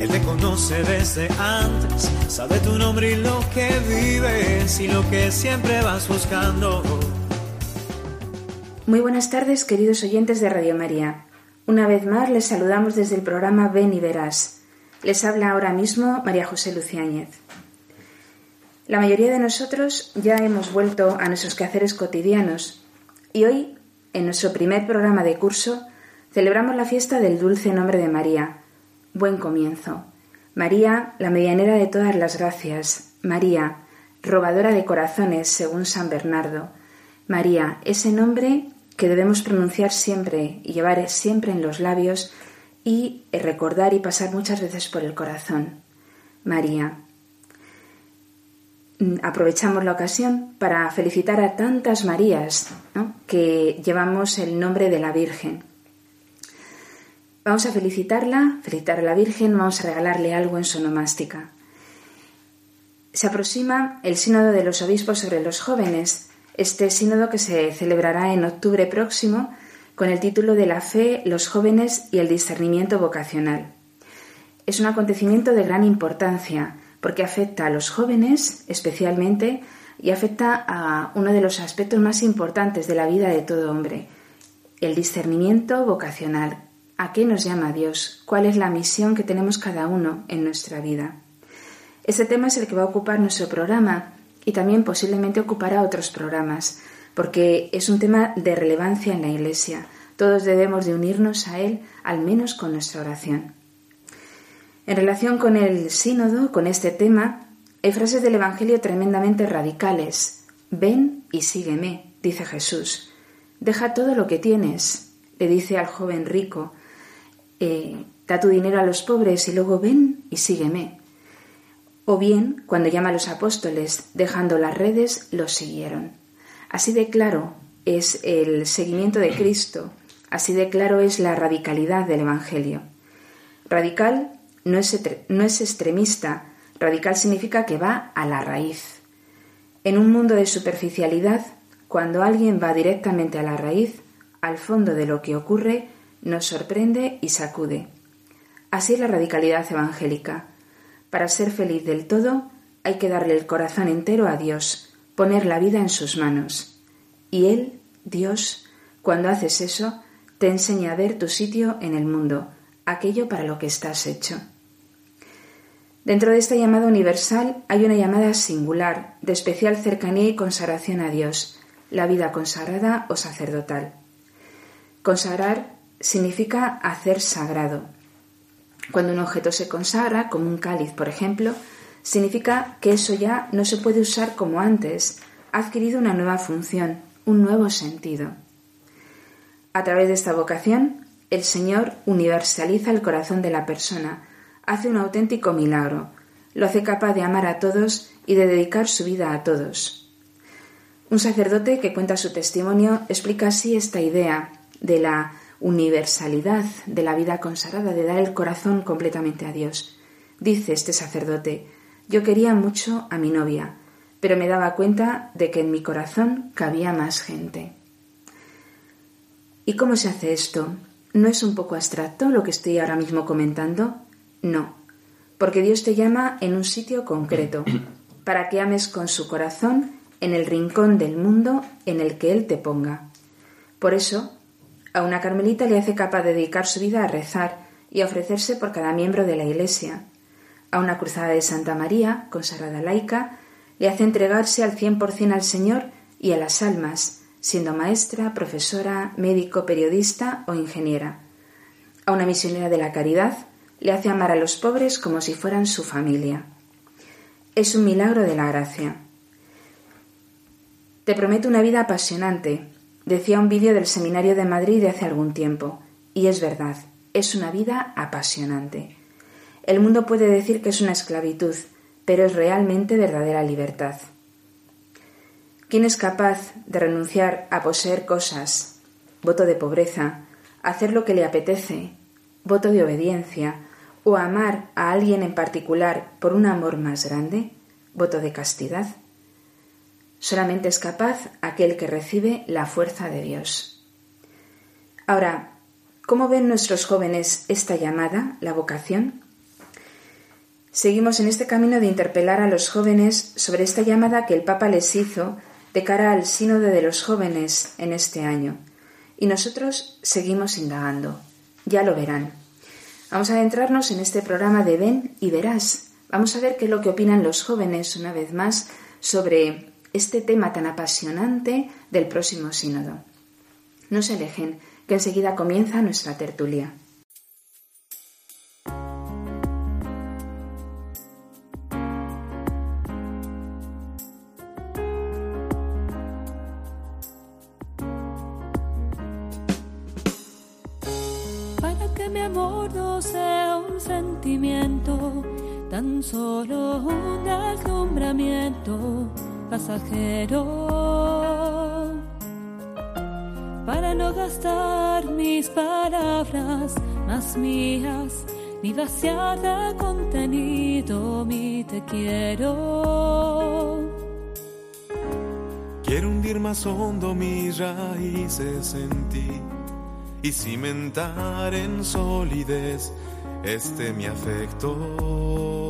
Él te conoce desde antes, sabe tu nombre y lo que vives y lo que siempre vas buscando. Muy buenas tardes, queridos oyentes de Radio María. Una vez más les saludamos desde el programa Ven y Verás. Les habla ahora mismo María José Luciáñez. La mayoría de nosotros ya hemos vuelto a nuestros quehaceres cotidianos y hoy, en nuestro primer programa de curso, celebramos la fiesta del dulce nombre de María. Buen comienzo. María, la medianera de todas las gracias. María, robadora de corazones, según San Bernardo. María, ese nombre que debemos pronunciar siempre y llevar siempre en los labios y recordar y pasar muchas veces por el corazón. María. Mm, aprovechamos la ocasión para felicitar a tantas Marías que llevamos el nombre de la Virgen. Vamos a felicitarla, felicitar a la Virgen, vamos a regalarle algo en su nomástica. Se aproxima el Sínodo de los Obispos sobre los jóvenes, este sínodo que se celebrará en octubre próximo con el título de La fe, los jóvenes y el discernimiento vocacional. Es un acontecimiento de gran importancia porque afecta a los jóvenes especialmente y afecta a uno de los aspectos más importantes de la vida de todo hombre, el discernimiento vocacional. ¿A qué nos llama Dios? ¿Cuál es la misión que tenemos cada uno en nuestra vida? Ese tema es el que va a ocupar nuestro programa y también posiblemente ocupará otros programas, porque es un tema de relevancia en la Iglesia. Todos debemos de unirnos a él, al menos con nuestra oración. En relación con el sínodo, con este tema, hay frases del Evangelio tremendamente radicales. Ven y sígueme, dice Jesús. Deja todo lo que tienes, le dice al joven rico. Eh, da tu dinero a los pobres y luego ven y sígueme. O bien, cuando llama a los apóstoles, dejando las redes, los siguieron. Así de claro es el seguimiento de Cristo, así de claro es la radicalidad del Evangelio. Radical no es, no es extremista, radical significa que va a la raíz. En un mundo de superficialidad, cuando alguien va directamente a la raíz, al fondo de lo que ocurre, nos sorprende y sacude. Así es la radicalidad evangélica. Para ser feliz del todo hay que darle el corazón entero a Dios, poner la vida en sus manos. Y Él, Dios, cuando haces eso, te enseña a ver tu sitio en el mundo, aquello para lo que estás hecho. Dentro de esta llamada universal hay una llamada singular, de especial cercanía y consagración a Dios, la vida consagrada o sacerdotal. Consagrar significa hacer sagrado, cuando un objeto se consagra, como un cáliz, por ejemplo, significa que eso ya no se puede usar como antes, ha adquirido una nueva función, un nuevo sentido. A través de esta vocación, el Señor universaliza el corazón de la persona, hace un auténtico milagro, lo hace capaz de amar a todos y de dedicar su vida a todos. Un sacerdote que cuenta su testimonio explica así esta idea de la universalidad de la vida consagrada, de dar el corazón completamente a Dios. Dice este sacerdote, yo quería mucho a mi novia, pero me daba cuenta de que en mi corazón cabía más gente. ¿Y cómo se hace esto? ¿No es un poco abstracto lo que estoy ahora mismo comentando? No, porque Dios te llama en un sitio concreto, para que ames con su corazón en el rincón del mundo en el que Él te ponga. Por eso, a una carmelita le hace capaz de dedicar su vida a rezar y a ofrecerse por cada miembro de la Iglesia. A una cruzada de Santa María, consagrada laica, le hace entregarse al cien por cien al Señor y a las almas, siendo maestra, profesora, médico, periodista o ingeniera. A una misionera de la caridad le hace amar a los pobres como si fueran su familia. Es un milagro de la gracia. Te prometo una vida apasionante, Decía un vídeo del Seminario de Madrid de hace algún tiempo, y es verdad, es una vida apasionante. El mundo puede decir que es una esclavitud, pero es realmente verdadera libertad. ¿Quién es capaz de renunciar a poseer cosas? Voto de pobreza, hacer lo que le apetece, voto de obediencia, o amar a alguien en particular por un amor más grande, voto de castidad. Solamente es capaz aquel que recibe la fuerza de Dios. Ahora, ¿cómo ven nuestros jóvenes esta llamada, la vocación? Seguimos en este camino de interpelar a los jóvenes sobre esta llamada que el Papa les hizo de cara al sínodo de los jóvenes en este año. Y nosotros seguimos indagando. Ya lo verán. Vamos a adentrarnos en este programa de Ven y Verás. Vamos a ver qué es lo que opinan los jóvenes, una vez más, sobre este tema tan apasionante del próximo sínodo. No se alejen, que enseguida comienza nuestra tertulia. Para que mi amor no sea un sentimiento, tan solo un deslumbramiento pasajero para no gastar mis palabras más mías ni vaciar contenido mi te quiero. Quiero hundir más hondo mis raíces en ti y cimentar en solidez este mi afecto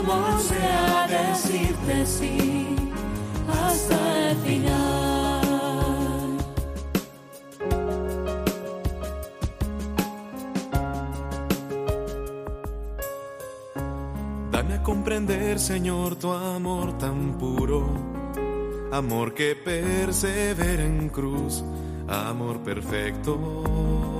amor sea decirte sí hasta el final. Dame a comprender, Señor, tu amor tan puro, amor que persevera en cruz, amor perfecto.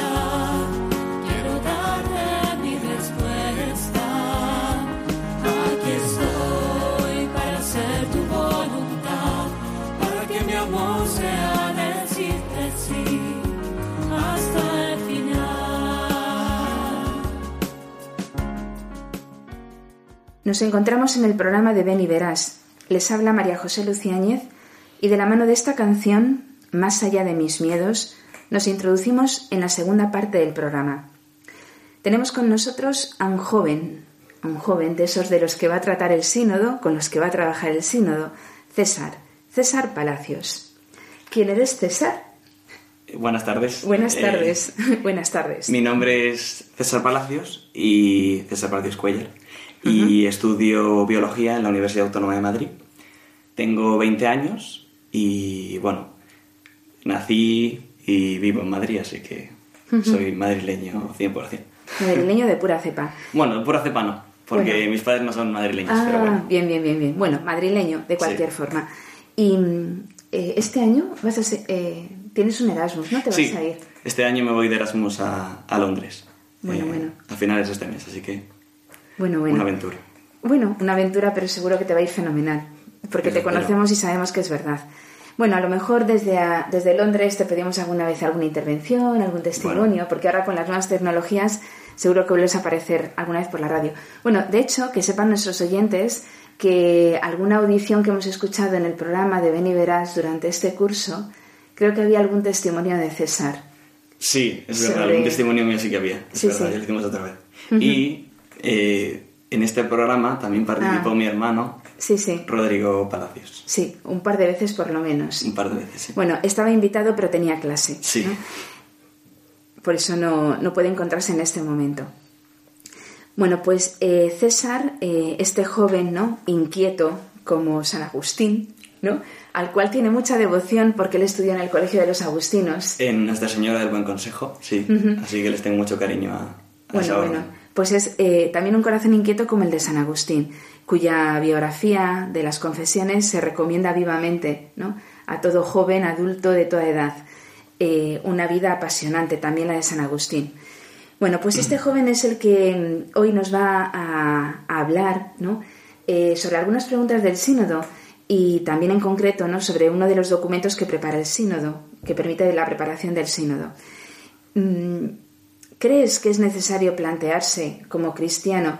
Nos encontramos en el programa de Ven y Verás. Les habla María José Luciáñez y de la mano de esta canción, Más allá de mis miedos, nos introducimos en la segunda parte del programa. Tenemos con nosotros a un joven, a un joven de esos de los que va a tratar el sínodo, con los que va a trabajar el sínodo, César, César Palacios. ¿Quién eres, César? Buenas tardes. Buenas Eh, tardes. Buenas tardes. mi nombre es César Palacios y César Palacios Cuellar y estudio biología en la Universidad Autónoma de Madrid. Tengo 20 años y bueno, nací y vivo en Madrid, así que soy madrileño 100%. Madrileño de pura cepa. Bueno, de pura cepa no, porque Bueno. mis padres no son madrileños, Ah, pero bueno. bien, bien, bien, bien. Bueno, madrileño, de cualquier Sí. forma. Y eh, este año vas a ser- eh, tienes un Erasmus, ¿no? Te vas Sí, a ir. este año me voy de Erasmus a, a Londres. eh, Bueno, bueno. A finales de este mes, así que Bueno, bueno. una aventura. Bueno, una aventura, pero seguro que te va a ir fenomenal, porque te Espero. conocemos y sabemos que es verdad. Bueno, a lo mejor desde, a- desde Londres te pedimos alguna vez alguna intervención, algún testimonio, Bueno. porque ahora con las nuevas tecnologías seguro que vuelves a aparecer alguna vez por la radio. Bueno, de hecho, que sepan nuestros oyentes que alguna audición que hemos escuchado en el programa de Beni Verás durante este curso, creo que había algún testimonio de César. Sí, es verdad, algún testimonio mío sí que había. Es verdad, ya lo hicimos otra vez. Y eh, en este programa también participó Ah. mi hermano, Sí, sí. Rodrigo Palacios. Sí, un par de veces por lo menos. Un par de veces, sí. Bueno, estaba invitado pero tenía clase. Sí. ¿no? Por eso no, no puede encontrarse en este momento. Bueno, pues eh, César, eh, este joven, ¿no? Inquieto como San Agustín, ¿no? Al cual tiene mucha devoción porque él estudió en el Colegio de los Agustinos. En Nuestra Señora del Buen Consejo, sí. Así que les tengo mucho cariño a, a Bueno, esa bueno, orden. Pues es eh, también un corazón inquieto como el de San Agustín, cuya biografía de las confesiones se recomienda vivamente ¿no? a todo joven, adulto de toda edad. Eh, una vida apasionante, también la de San Agustín. Bueno, pues este joven es el que mm, hoy nos va a, a hablar ¿no? Eh, sobre algunas preguntas del sínodo y también en concreto ¿no? sobre uno de los documentos que prepara el sínodo, que permite la preparación del sínodo. Mm, ¿Crees que es necesario plantearse como cristiano,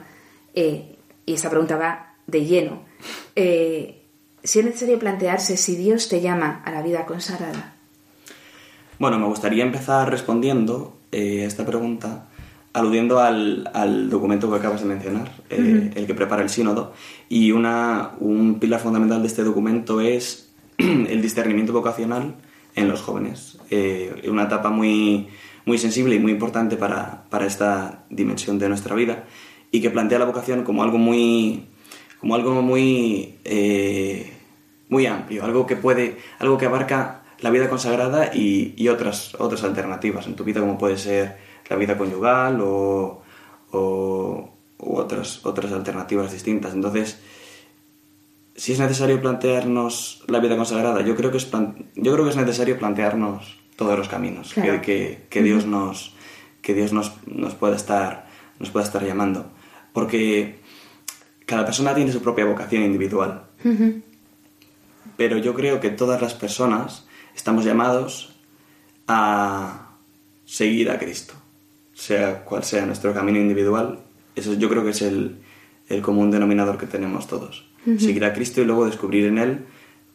eh, y esta pregunta va de lleno, eh, si es necesario plantearse si Dios te llama a la vida consagrada? Bueno, me gustaría empezar respondiendo eh, a esta pregunta aludiendo al, al documento que acabas de mencionar, eh, el que prepara el sínodo, y una, un pilar fundamental de este documento es el discernimiento vocacional en los jóvenes, eh, una etapa muy, muy sensible y muy importante para, para esta dimensión de nuestra vida, y que plantea la vocación como algo muy, como algo muy, eh, muy amplio, algo que puede, algo que abarca la vida consagrada y, y otras, otras alternativas en tu vida, como puede ser la vida conyugal o, o otras, otras alternativas distintas. Entonces, si es necesario plantearnos la vida consagrada, yo creo que es, yo creo que es necesario plantearnos todos los caminos Claro. que, que- que Dios, nos, que Dios nos, nos, pueda estar, nos pueda estar llamando. Porque cada persona tiene su propia vocación individual. Pero yo creo que todas las personas estamos llamados a seguir a Cristo, sea cual sea nuestro camino individual. Eso yo creo que es el, el común denominador que tenemos todos. Seguir a Cristo y luego descubrir en Él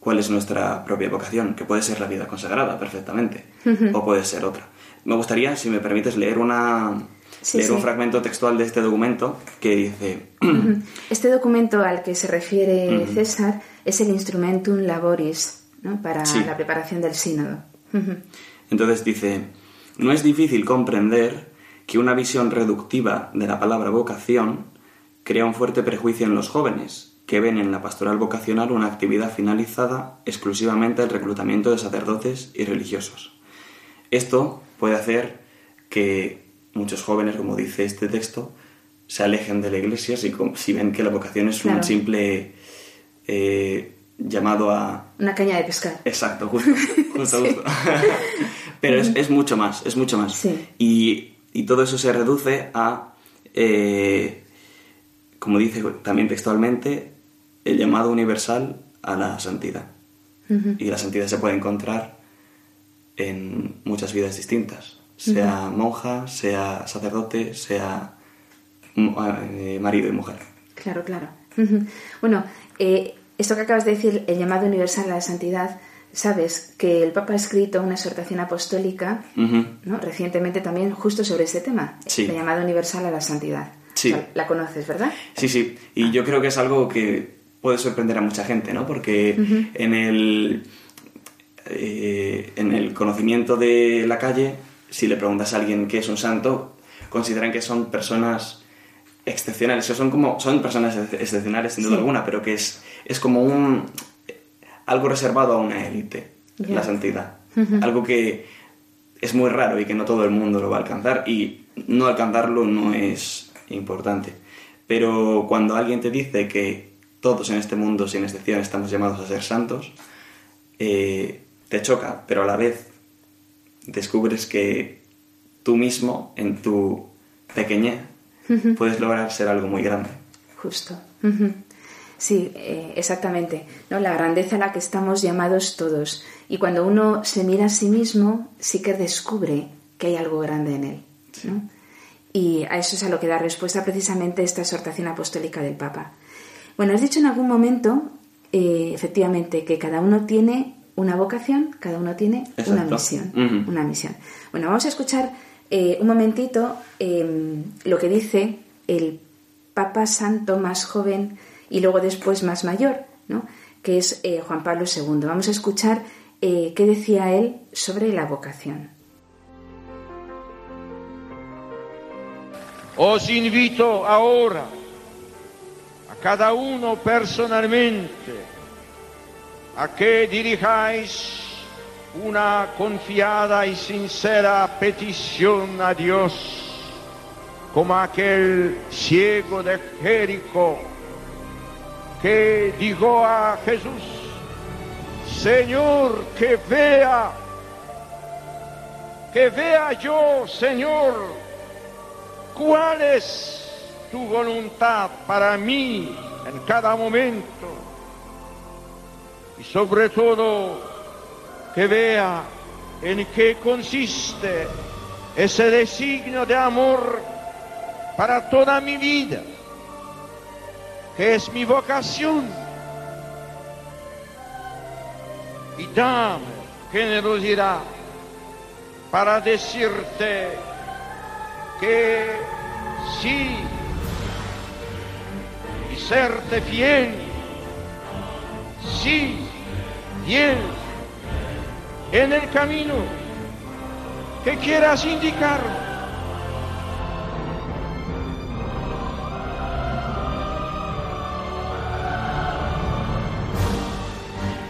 cuál es nuestra propia vocación, que puede ser la vida consagrada perfectamente, o puede ser otra. Me gustaría, si me permites, leer, una, Sí, leer un fragmento textual de este documento que dice... Este documento al que se refiere César es el Instrumentum Laboris ¿no? para Sí. la preparación del sínodo. Entonces dice, no es difícil comprender que una visión reductiva de la palabra vocación crea un fuerte prejuicio en los jóvenes, que ven en la pastoral vocacional una actividad finalizada exclusivamente al reclutamiento de sacerdotes y religiosos. Esto puede hacer que muchos jóvenes, como dice este texto, se alejen de la iglesia si, si ven que la vocación es Claro. un simple eh, llamado a, Una caña de pescar. Exacto, justo, justo, justo. Pero es, es mucho más, es mucho más. Sí. Y, y todo eso se reduce a, eh, como dice también textualmente, el llamado universal a la santidad. Y la santidad se puede encontrar en muchas vidas distintas, sea monja, sea sacerdote, sea eh, marido y mujer. Claro, claro. Bueno, eh, esto que acabas de decir, el llamado universal a la santidad, sabes que el Papa ha escrito una exhortación apostólica. ¿no? recientemente también justo sobre este tema, Sí. el llamado universal a la santidad. Sí. O sea, la conoces, ¿verdad? Sí, sí, y yo creo que es algo que puede sorprender a mucha gente, ¿no? Porque en el eh, en el conocimiento de la calle, si le preguntas a alguien qué es un santo, consideran que son personas excepcionales, o son como son personas ex- excepcionales sin duda Sí. alguna, pero que es es como un algo reservado a una élite, la santidad, algo que es muy raro y que no todo el mundo lo va a alcanzar y no alcanzarlo no es importante. Pero cuando alguien te dice que todos en este mundo, sin excepción, estamos llamados a ser santos, eh, te choca, pero a la vez descubres que tú mismo, en tu pequeñez, puedes lograr ser algo muy grande. Justo. Sí, eh, exactamente. ¿no? La grandeza a la que estamos llamados todos. Y cuando uno se mira a sí mismo, sí que descubre que hay algo grande en él. ¿no? Y a eso es a lo que da respuesta precisamente esta exhortación apostólica del Papa. Bueno, has dicho en algún momento, eh, efectivamente, que cada uno tiene una vocación, cada uno tiene una misión. Una misión. Bueno, vamos a escuchar eh, un momentito em, lo que dice el Papa Santo más joven y luego después más mayor, ¿no? que es eh, Juan Pablo II. Vamos a escuchar qué decía él sobre la vocación. Os invito ahora cada uno personalmente a que dirijáis una confiada y sincera petición a Dios, como aquel ciego de Jericó que dijo a Jesús, Señor, que vea, que vea yo, Señor, ¿Cuál es tu voluntad para mí en cada momento? Y sobre todo, que vea en qué consiste ese designio de amor para toda mi vida, que es mi vocación. Y dame generosidad para decirte que sí serte fiel, sí, fiel en el camino que quieras indicar.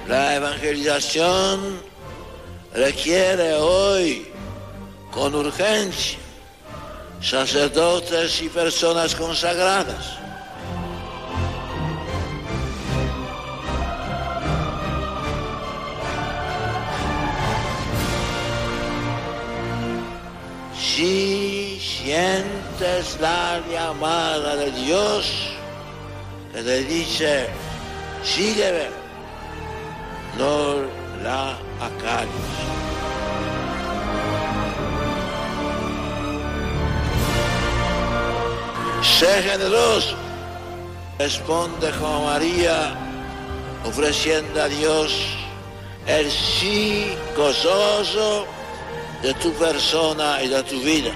La evangelización requiere hoy con urgencia sacerdotes y personas consagradas. Si sientes la llamada de Dios que te dice, sígueme, no la acalles. Sé generoso. Responde como María, ofreciendo a Dios el sí gozoso de tu persona y de tu vida.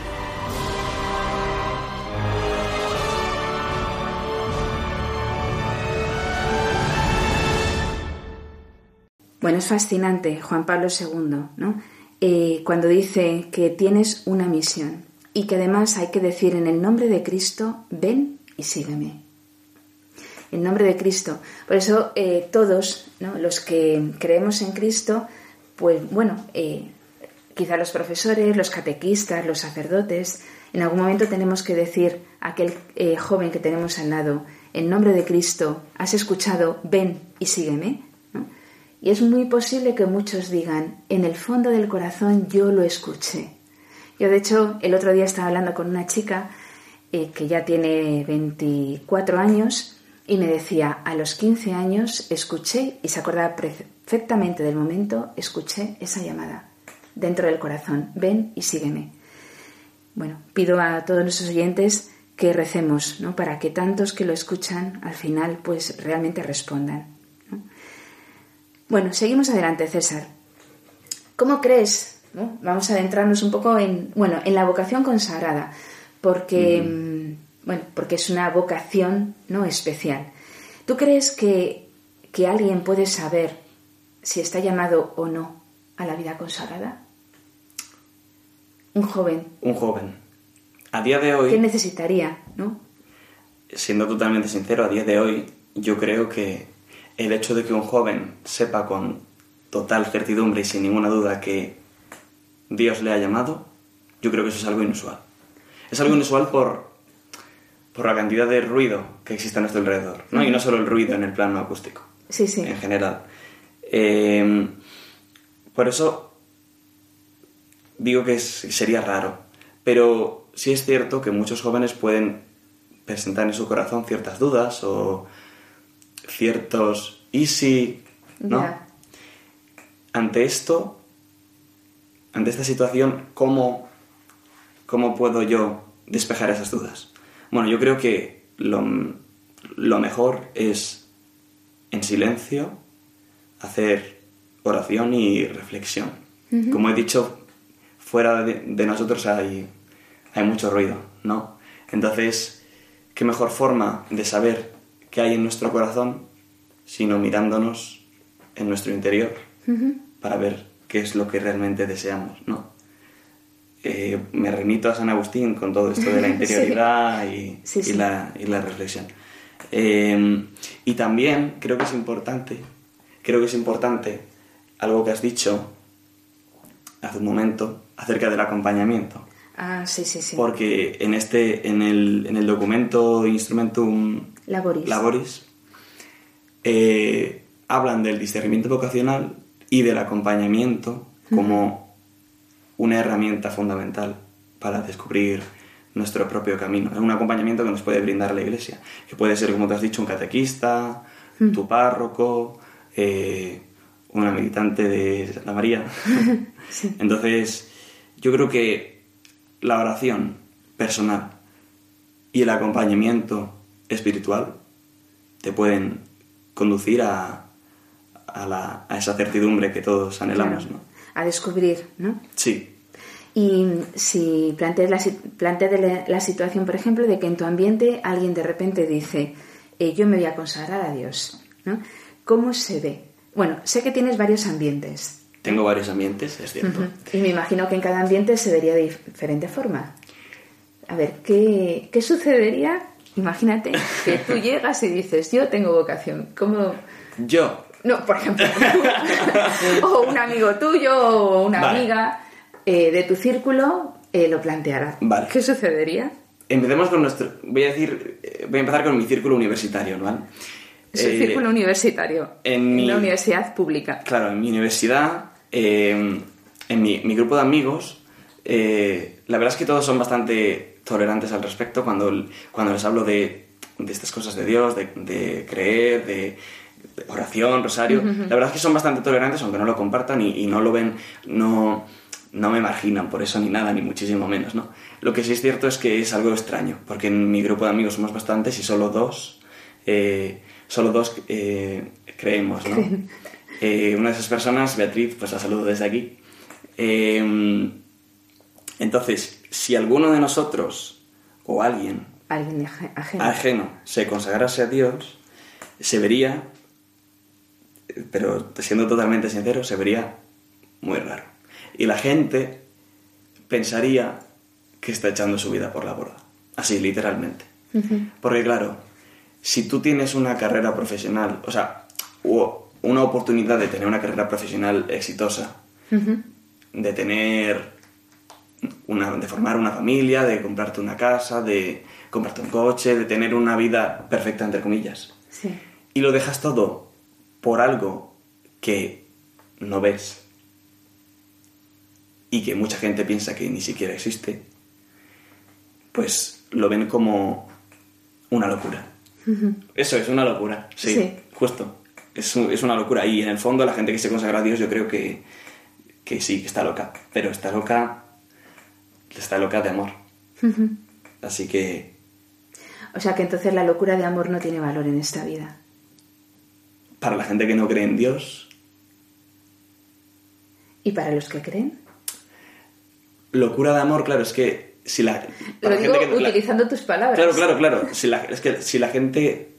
Bueno, es fascinante Juan Pablo II, ¿no? Eh, cuando dice que tienes una misión y que además hay que decir en el nombre de Cristo, ven y sígueme. En nombre de Cristo. Por eso eh, todos los que creemos en Cristo, pues bueno, eh, quizá los profesores, los catequistas, los sacerdotes, en algún momento tenemos que decir a aquel eh, joven que tenemos al lado, en nombre de Cristo, ¿has escuchado? Ven y sígueme. Y es muy posible que muchos digan, en el fondo del corazón yo lo escuché. Yo, de hecho, el otro día estaba hablando con una chica eh, que ya tiene 24 años y me decía, a los 15 años escuché, y se acordaba perfectamente del momento, escuché esa llamada dentro del corazón, ven y sígueme. Bueno, pido a todos nuestros oyentes que recemos, ¿no? Para que tantos que lo escuchan al final pues realmente respondan. Bueno, seguimos adelante, César. ¿Cómo crees Vamos a adentrarnos un poco en, bueno, en la vocación consagrada, porque, mm, bueno, porque es una vocación no especial. ¿Tú crees que, que alguien puede saber si está llamado o no a la vida consagrada? Un joven. Un joven. A día de hoy. ¿Qué necesitaría, no? Siendo totalmente sincero, a día de hoy, yo creo que el hecho de que un joven sepa con total certidumbre y sin ninguna duda que Dios le ha llamado, yo creo que eso es algo inusual. Es algo inusual por, por la cantidad de ruido que existe a nuestro alrededor, ¿no? Y no solo el ruido en el plano acústico. Sí, sí. En general. Eh, por eso digo que sería raro. Pero sí es cierto que muchos jóvenes pueden presentar en su corazón ciertas dudas o ciertos y si, ¿no? Ante esto, ante esta situación, ¿cómo, ¿cómo puedo yo despejar esas dudas? Bueno, yo creo que lo, lo mejor es en silencio hacer oración y reflexión. Como he dicho, fuera de, de nosotros hay, hay mucho ruido, ¿no? Entonces, ¿qué mejor forma de saber qué hay en nuestro corazón sino mirándonos en nuestro interior para ver qué es lo que realmente deseamos, ¿no? Eh, me remito a San Agustín con todo esto de la interioridad y, Sí, sí. y la, y la reflexión. Eh, y también creo que es importante, creo que es importante algo que has dicho hace un momento acerca del acompañamiento. Ah, sí, sí, sí. Porque en este, en el, en el documento Instrumentum Laboris. Laboris, eh, hablan del discernimiento vocacional y del acompañamiento como una herramienta fundamental para descubrir nuestro propio camino. Es un acompañamiento que nos puede brindar la Iglesia, que puede ser, como te has dicho, un catequista, tu párroco, eh, una militante de Santa María. Entonces, yo creo que la oración personal y el acompañamiento espiritual te pueden conducir a, a, la- a esa certidumbre que todos anhelamos, Claro. ¿no? A descubrir, ¿no? Sí, Y si planteas la, planteas la, la situación, por ejemplo, de que en tu ambiente alguien de repente dice, eh, yo me voy a consagrar a Dios, ¿no? ¿Cómo se ve? Bueno, sé que tienes varios ambientes tengo varios ambientes, es cierto. y me imagino que en cada ambiente se vería de diferente forma. A ver, ¿qué, qué sucedería? Imagínate que tú llegas y dices, yo tengo vocación. ¿Cómo...? Yo, No, por ejemplo, o un amigo tuyo o una Vale. amiga eh, de tu círculo eh, lo planteara. Vale. ¿Qué sucedería? empecemos con nuestro... Voy a decir, eh, voy a empezar con mi círculo universitario, ¿no? ¿vale? Es un Eh, círculo universitario, en mi- una universidad pública. Claro, en mi universidad, eh, en mi, mi grupo de amigos, eh, la verdad es que todos son bastante tolerantes al respecto cuando, cuando les hablo de, de estas cosas de Dios, de, de creer, de, de oración, rosario. La verdad es que son bastante tolerantes, aunque no lo compartan y, y no lo ven, no, no me marginan por eso ni nada, ni muchísimo menos, ¿no? Lo que sí es cierto es que es algo extraño, porque en mi grupo de amigos somos bastantes y solo dos, eh, solo dos eh, creemos, ¿no? Eh, una de esas personas, Beatriz, pues la saludo desde aquí. Eh, entonces, si alguno de nosotros o alguien Alguien aje- ajeno. ajeno se consagrase a Dios, se vería, pero siendo totalmente sincero, se vería muy raro. Y la gente pensaría que está echando su vida por la borda. Así, literalmente. Porque claro, si tú tienes una carrera profesional, o sea, una oportunidad de tener una carrera profesional exitosa, de tener una, de formar una familia, de comprarte una casa, de comprarte un coche, de tener una vida perfecta, entre comillas. Sí. Y lo dejas todo por algo que no ves y que mucha gente piensa que ni siquiera existe, pues lo ven como una locura. Eso es una locura, sí, Sí. justo. Es, es una locura. Y en el fondo la gente que se consagra a Dios yo creo que, que sí, que está loca. Pero está loca, está loca de amor. Así que O sea que entonces la locura de amor no tiene valor en esta vida. para la gente que no cree en Dios, ¿Y para los que creen? locura de amor, claro, es que si la... para Lo la digo gente que- la- utilizando tus palabras. Claro, claro, claro. Si la, es que si la gente...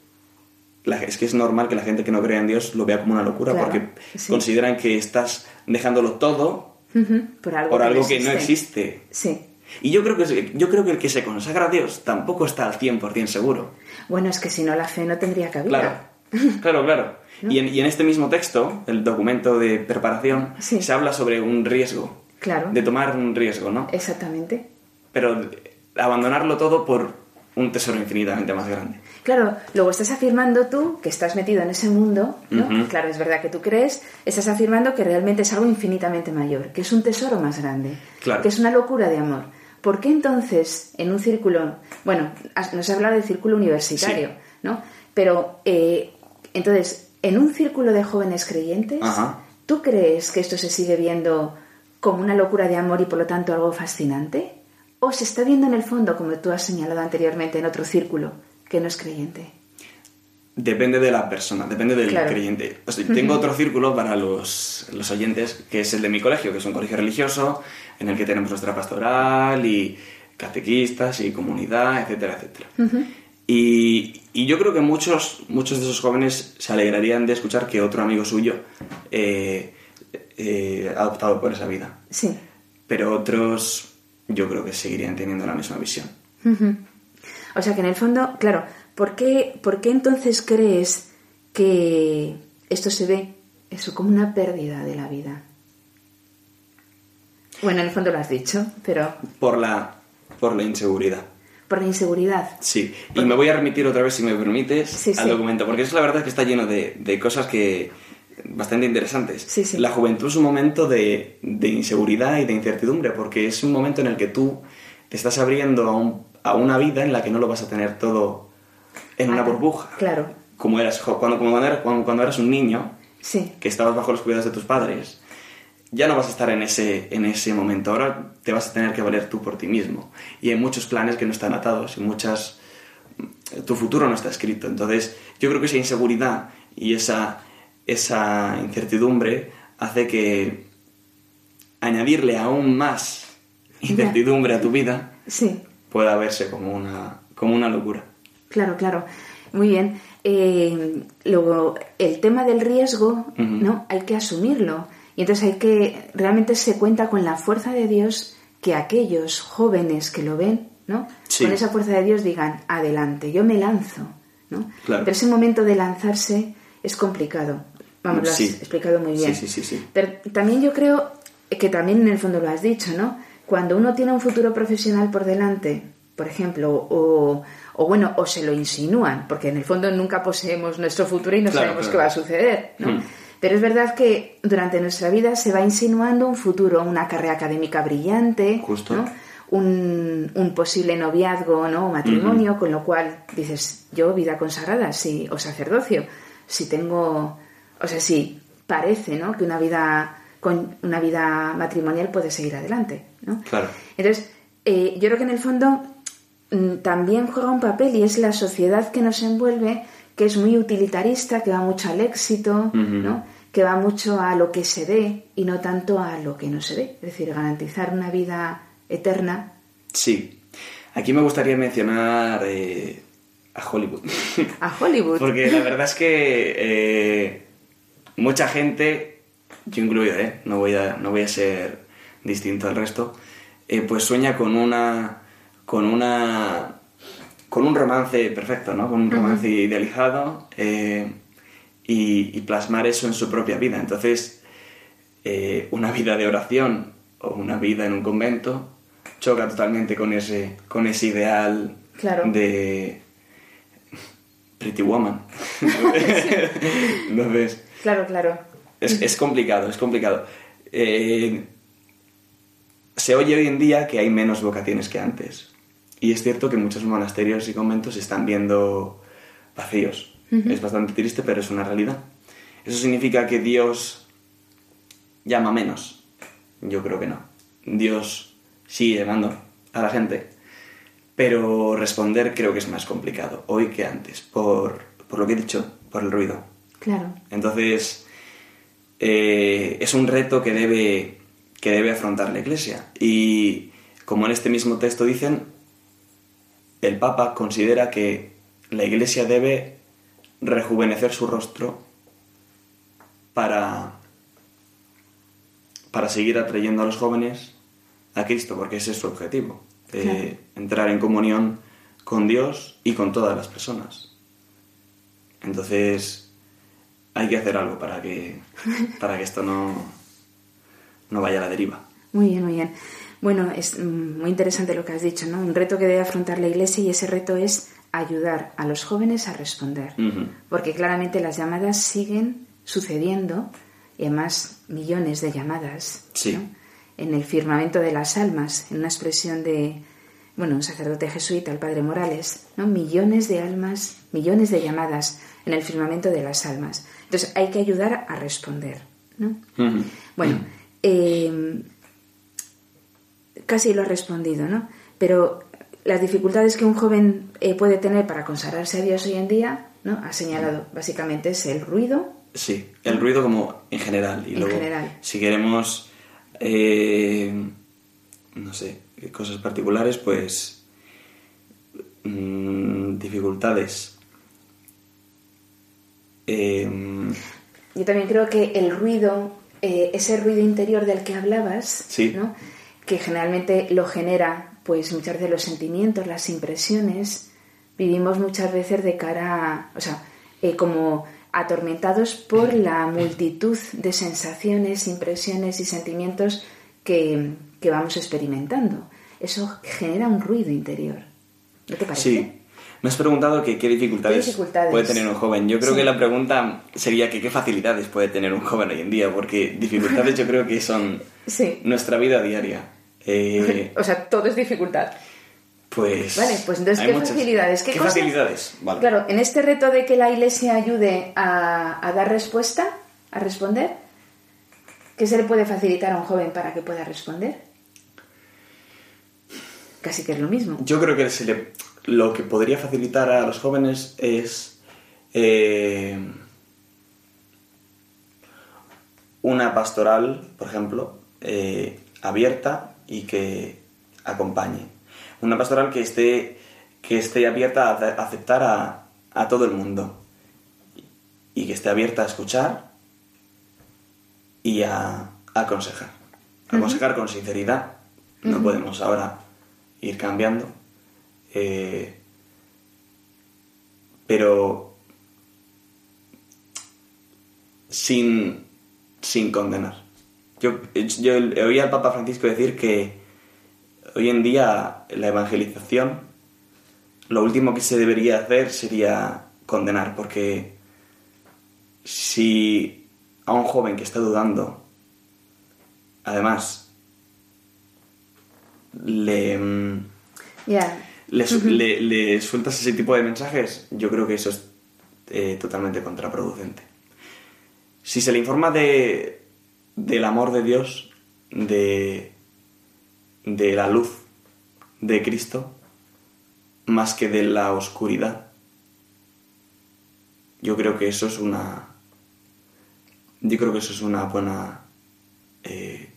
la- es que es normal que la gente que no crea en Dios lo vea como una locura Claro, porque sí. consideran que estás dejándolo todo Ujú, Por algo, por que, algo no que no existe. Sí. Y yo creo que, yo creo que el que se consagra a Dios tampoco está al 100% seguro. Bueno, es que si no la fe no tendría cabida. Claro, claro, claro. Y, en, y en este mismo texto, el documento de preparación, Sí. se habla sobre un riesgo. Claro. De tomar un riesgo, ¿no? Exactamente. Pero abandonarlo todo por un tesoro infinitamente más grande. Claro, luego estás afirmando tú que estás metido en ese mundo, ¿no? Claro, es verdad que tú crees, estás afirmando que realmente es algo infinitamente mayor, que es un tesoro más grande, Claro. que es una locura de amor. ¿Por qué entonces en un círculo, bueno, nos has hablado del círculo universitario, Sí. ¿no? Pero eh, entonces, en un círculo de jóvenes creyentes, Ajá. ¿tú crees que esto se sigue viendo como una locura de amor y por lo tanto algo fascinante? ¿O se está viendo en el fondo, como tú has señalado anteriormente, en otro círculo que no es creyente? Depende de la persona, depende del Claro. creyente. O sea, tengo otro círculo para los, los oyentes, que es el de mi colegio, que es un colegio religioso, en el que tenemos nuestra pastoral y catequistas y comunidad, etcétera, etcétera. y, y yo creo que muchos, muchos de esos jóvenes se alegrarían de escuchar que otro amigo suyo eh, eh, ha optado por esa vida. Sí. Pero otros yo creo que seguirían teniendo la misma visión. O sea que en el fondo, claro, ¿por qué, por qué entonces crees que esto se ve eso como una pérdida de la vida? Bueno, en el fondo lo has dicho, pero Por la, por la inseguridad. por la inseguridad. Sí, y me voy a remitir otra vez, si me permites, Sí, al sí. documento, porque es la verdad que está lleno de, de cosas que bastante interesantes. Sí, sí. La juventud es un momento de, de inseguridad y de incertidumbre, porque es un momento en el que tú te estás abriendo a, un- a una vida en la que no lo vas a tener todo en una Ah, burbuja. Claro, Como eras cuando, como cuando, cuando eras un niño, sí, que estabas bajo los cuidados de tus padres, ya no vas a estar en ese, en ese momento. Ahora te vas a tener que valer tú por ti mismo. Y hay muchos planes que no están atados y muchas... Tu futuro no está escrito. Entonces, yo creo que esa inseguridad y esa, esa incertidumbre hace que añadirle aún más incertidumbre a tu vida sí. pueda verse como una, como una locura. Claro, claro. Muy bien. Eh, luego, el tema del riesgo. ¿no? Hay que asumirlo. Y entonces hay que, realmente se cuenta con la fuerza de Dios que aquellos jóvenes que lo ven, ¿no? Sí. Con esa fuerza de Dios digan, adelante, yo me lanzo, ¿no? Claro. Pero ese momento de lanzarse es complicado. Vamos, lo has Sí. explicado muy bien. Sí, sí, sí, sí. Pero también yo creo que también en el fondo lo has dicho, ¿no? Cuando uno tiene un futuro profesional por delante, por ejemplo, o, o bueno, o se lo insinúan, porque en el fondo nunca poseemos nuestro futuro y no Claro, sabemos claro. qué va a suceder, ¿no? Hmm. Pero es verdad que durante nuestra vida se va insinuando un futuro, una carrera académica brillante, Justo. ¿no? un, un posible noviazgo ¿no? o matrimonio, con lo cual dices, yo vida consagrada, sí, o sacerdocio, si tengo, o sea, sí, parece ¿no? que una vida, con una vida matrimonial puede seguir adelante. ¿no? Claro. Entonces, eh, yo creo que en el fondo mm, también juega un papel y es la sociedad que nos envuelve, que es muy utilitarista, que va mucho al éxito. ¿no? que va mucho a lo que se ve y no tanto a lo que no se ve. Es decir, garantizar una vida eterna. Sí. Aquí me gustaría mencionar eh, a Hollywood. A Hollywood. Porque la verdad es que eh, mucha gente, yo incluido, ¿eh? no, voy a, no voy a ser distinto al resto, eh, pues sueña con una. con una. con un romance perfecto, ¿no? Con un romance idealizado eh, y, y plasmar eso en su propia vida. Entonces, eh, una vida de oración o una vida en un convento choca totalmente con ese, con ese ideal Claro. de Pretty Woman. Entonces, Claro, claro. es, es complicado, es complicado. Eh, se oye hoy en día que hay menos vocaciones que antes. Y es cierto que muchos monasterios y conventos se están viendo vacíos. Es bastante triste, pero es una realidad. ¿Eso significa que Dios llama menos? Yo creo que no. Dios sigue llamando a la gente, pero responder creo que es más complicado hoy que antes, por, por lo que he dicho, por el ruido. Claro. Entonces, eh, es un reto que debe, que debe afrontar la Iglesia. Y como en este mismo texto dicen, el Papa considera que la Iglesia debe rejuvenecer su rostro para, para seguir atrayendo a los jóvenes a Cristo, porque ese es su objetivo, entrar en comunión con Dios y con todas las personas. Entonces, hay que hacer algo para que, para que esto no, no vaya a la deriva. Muy bien, muy bien. Bueno, es mm, muy interesante lo que has dicho, ¿no? Un reto que debe afrontar la Iglesia y ese reto es ayudar a los jóvenes a responder. Porque claramente las llamadas siguen sucediendo y además millones de llamadas Sí. ¿no? en el firmamento de las almas, en una expresión de, bueno, un sacerdote jesuita, el padre Morales, ¿no? millones de almas, millones de llamadas en el firmamento de las almas. Entonces hay que ayudar a responder. ¿no? Bueno, eh, casi lo has respondido, ¿no? Pero las dificultades que un joven eh, puede tener para consagrarse a Dios hoy en día, ¿no? Ha señalado, básicamente es el ruido. Sí, el ruido como en general. Y En luego, general. si queremos, eh, no sé, cosas particulares, pues mm, dificultades. Em, Yo también creo que el ruido, eh, ese ruido interior del que hablabas, Sí. ¿no? que generalmente lo genera, pues muchas veces los sentimientos, las impresiones, vivimos muchas veces de cara, a- o sea, eh, como atormentados por la multitud de sensaciones, impresiones y sentimientos que, que vamos experimentando. Eso genera un ruido interior. ¿No te parece? sí. Me has preguntado que qué dificultades, ¿Qué dificultades? puede tener un joven. Yo creo Sí. que la pregunta sería que qué facilidades puede tener un joven hoy en día, porque dificultades yo creo que son Sí. nuestra vida diaria. Eh, O sea, todo es dificultad. pues. Vale, pues entonces, ¿qué muchas- facilidades? ¿Qué, ¿Qué cosas? facilidades? Vale. Claro, en este reto de que la Iglesia ayude a, a dar respuesta, a responder, ¿qué se le puede facilitar a un joven para que pueda responder? Casi que es lo mismo. Yo creo que se le- lo que podría facilitar a los jóvenes es eh, una pastoral, por ejemplo, eh, abierta y que acompañe. Una pastoral que esté, que esté abierta a ace- a aceptar a, a todo el mundo y que esté abierta a escuchar y a, a aconsejar. Aconsejar con sinceridad. No podemos ahora ir cambiando. Eh, pero sin, sin condenar. Yo, yo oí al Papa Francisco decir que hoy en día la evangelización, lo último que se debería hacer sería condenar, porque si a un joven que está dudando, además, le, mm, Le, le- le sueltas ese tipo de mensajes, yo creo que eso es eh, totalmente contraproducente. Si se le informa de, del amor de Dios, de, de la luz de Cristo, más que de la oscuridad, yo creo que eso es una. Yo creo que eso es una buena eh,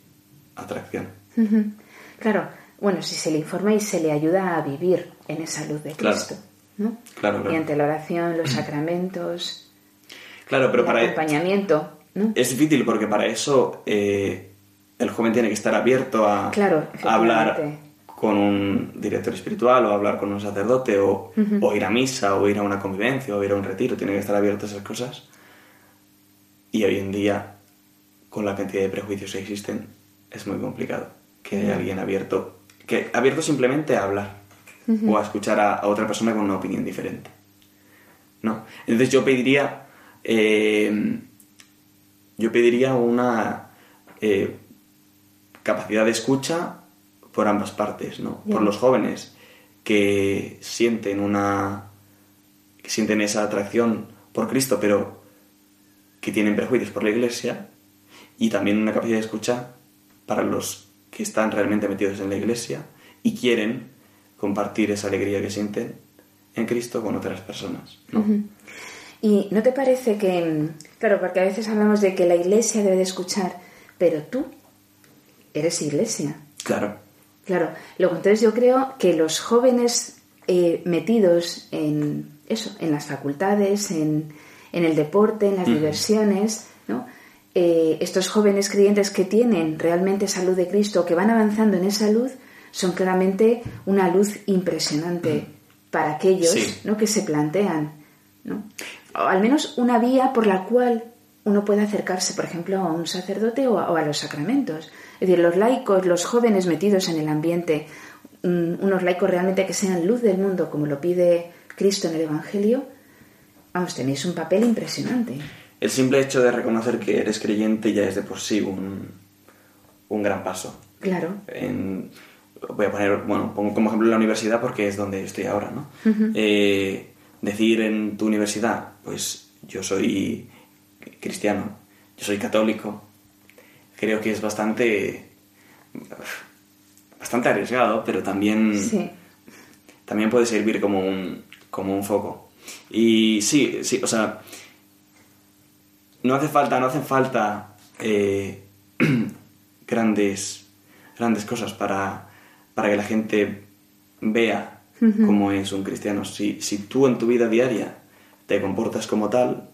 atracción. Claro, bueno, si se le informa y se le ayuda a vivir en esa luz de Claro. Cristo, ¿no? Claro, claro. Mediante la oración, los sacramentos, Claro, pero el para acompañamiento, ¿no? Es difícil porque para eso eh, el joven tiene que estar abierto a, Claro, a hablar con un director espiritual o hablar con un sacerdote o, o ir a misa o ir a una convivencia o ir a un retiro. Tiene que estar abierto a esas cosas. Y hoy en día, con la cantidad de prejuicios que existen, es muy complicado que haya alguien abierto, que abierto simplemente a hablar o a escuchar a, a otra persona con una opinión diferente. ¿no? Entonces yo pediría, eh, yo pediría una eh, capacidad de escucha por ambas partes, ¿no? Por los jóvenes que sienten una, que sienten esa atracción por Cristo, pero que tienen prejuicios por la Iglesia, y también una capacidad de escucha para los que están realmente metidos en la Iglesia y quieren compartir esa alegría que sienten en Cristo con otras personas, ¿no? ¿Y no te parece que, claro, porque a veces hablamos de que la iglesia debe de escuchar, pero tú eres iglesia? Claro. Claro, luego entonces yo creo que los jóvenes eh, metidos en eso, en las facultades, en, en el deporte, en las diversiones, ¿no? Eh, estos jóvenes creyentes que tienen realmente esa luz de Cristo, que van avanzando en esa luz, son claramente una luz impresionante para aquellos Sí. ¿no? que se plantean, ¿no? O al menos una vía por la cual uno puede acercarse, por ejemplo, a un sacerdote o a, o a los sacramentos. Es decir, los laicos, los jóvenes metidos en el ambiente, mm, unos laicos realmente que sean luz del mundo, como lo pide Cristo en el Evangelio, vamos, tenéis un papel impresionante. El simple hecho de reconocer que eres creyente ya es de por sí un, un gran paso. Claro. En- voy a poner, bueno, pongo como ejemplo la universidad porque es donde estoy ahora, ¿no? Eh, decir en tu universidad, pues yo soy cristiano, yo soy católico, creo que es bastante, bastante arriesgado, pero también, Sí. también puede servir como un, como un foco. Y sí, sí, o sea, no hace falta, no hacen falta eh, grandes, grandes cosas para, para que la gente vea cómo es un cristiano. Si, si tú en tu vida diaria te comportas como tal,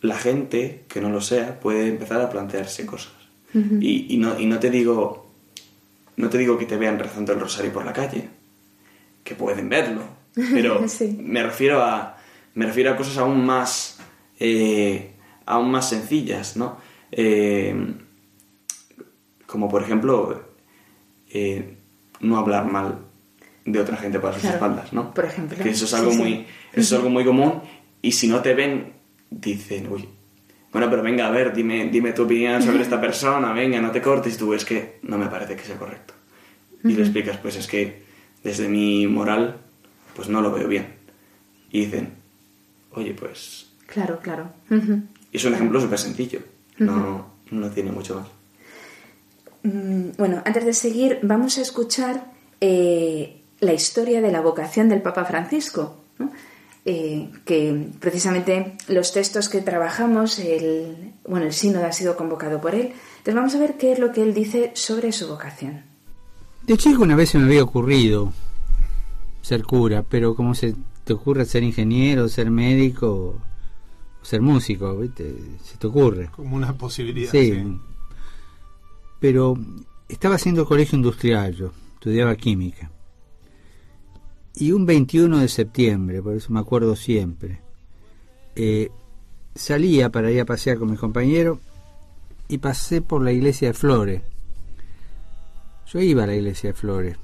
la gente que no lo sea puede empezar a plantearse cosas. y, y, no, y no te digo no te digo que te vean rezando el rosario por la calle, que pueden verlo, pero me refiero a me refiero a cosas aún más eh, aún más sencillas, ¿no? Eh, como por ejemplo eh, no hablar mal de otra gente por sus espaldas, ¿no? Por ejemplo. Que eso es algo muy eso es algo muy común y si no te ven dicen, uy, bueno, pero venga, a ver, dime, dime tu opinión sobre esta persona, venga, no te cortes, y tú ves que no me parece que sea correcto. Y le explicas, pues es que desde mi moral, pues no lo veo bien. Y dicen, oye, pues... Claro, claro. Y es un ejemplo súper sencillo, no, no tiene mucho más. Mm, bueno, antes de seguir, vamos a escuchar eh, la historia de la vocación del Papa Francisco. ¿no? Eh, que precisamente los textos que trabajamos, el, bueno, el sínodo ha sido convocado por él. Entonces vamos a ver qué es lo que él dice sobre su vocación. De chico una vez se me había ocurrido ser cura, pero como se te ocurre ser ingeniero, ser médico, ser músico, ¿viste? Se te ocurre. Como una posibilidad. Sí. Pero estaba haciendo colegio industrial yo, estudiaba química. Y un 21 de septiembre, por eso me acuerdo siempre, eh, salía para ir a pasear con mis compañeros y pasé por la iglesia de Flores. Yo iba a la iglesia de Flores.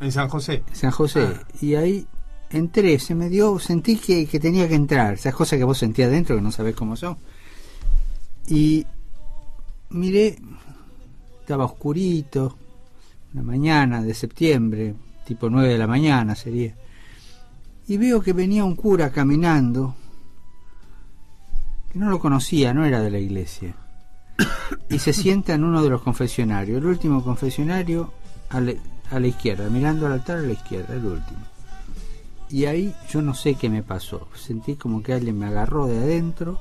¿En San José? En San José. Ah. Y ahí entré, se me dio, sentí que, que tenía que entrar. Esas cosas que vos sentías dentro que no sabés cómo son. Y miré, estaba oscurito, una mañana de septiembre, tipo 9 de la mañana sería. Y veo que venía un cura caminando, que no lo conocía, no era de la iglesia. Y se sienta en uno de los confesionarios, el último confesionario a la, a la izquierda, mirando al altar a la izquierda, el último. Y ahí yo no sé qué me pasó, sentí como que alguien me agarró de adentro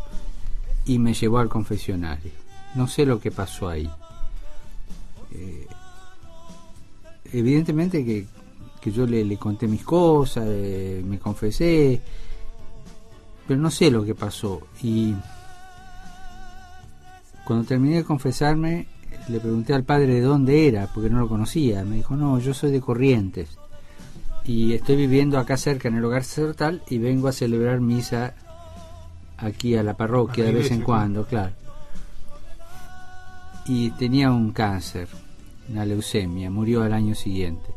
y me llevó al confesionario. No sé lo que pasó ahí. Eh, evidentemente que que yo le, le conté mis cosas, eh, me confesé, pero no sé lo que pasó. Y cuando terminé de confesarme, le pregunté al padre de dónde era, porque no lo conocía. Me dijo, no, yo soy de Corrientes. Y estoy viviendo acá cerca en el hogar sacerdotal y vengo a celebrar misa aquí a la parroquia A la de vez en cuando, claro. Y tenía un cáncer, una leucemia, murió al año siguiente.